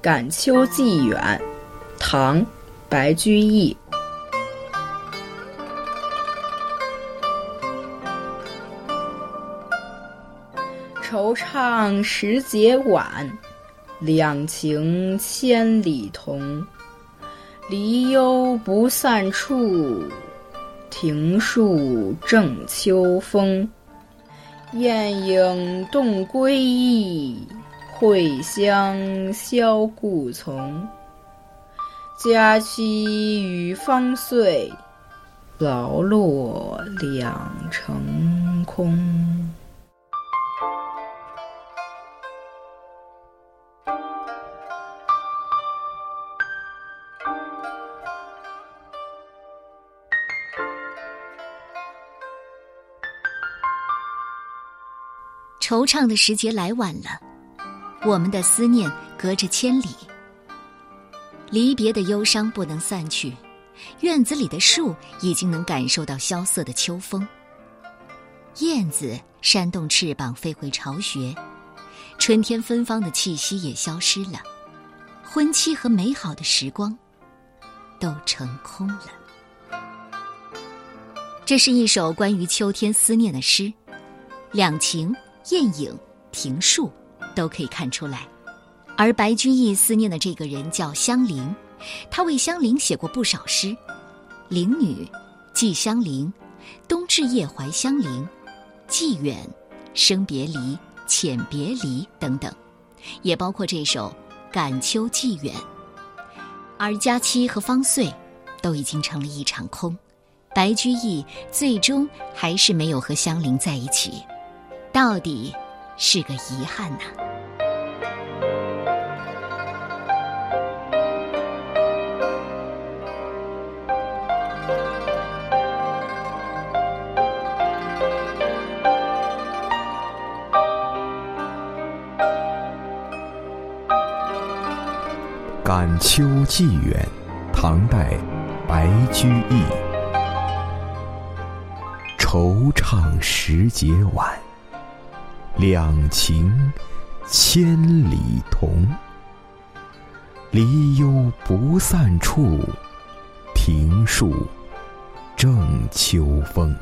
感秋寄远，唐·白居易。惆怅时节晚，两情千里同。离忧不散处，庭树正秋风。雁影动归意，蕙香消故丛。佳期与方岁，劳落两成空。惆怅的时节来晚了，我们的思念隔着千里。离别的忧伤不能散去，院子里的树已经能感受到萧瑟的秋风。燕子扇动翅膀飞回巢穴，春天芬芳的气息也消失了，婚期和美好的时光都成空了。这是一首关于秋天思念的诗，两情。雁影、庭树，都可以看出来。而白居易思念的这个人叫香菱，他为香菱写过不少诗，《菱女》《寄香菱》《冬至夜怀香菱》《寄远》《生别离》《遣别离》等等，也包括这首《感秋寄远》。而佳期和方岁，都已经成了一场空，白居易最终还是没有和香菱在一起。到底是个遗憾呐。《感秋寄远》，唐代，白居易。惆怅时节晚。两情千里同，离忧不散处，庭树正秋风。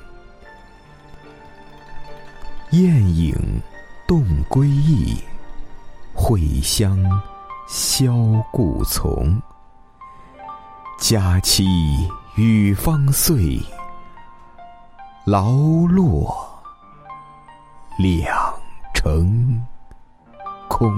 雁影动归意，蕙香萧故从。佳期与方岁，劳碌两。成空。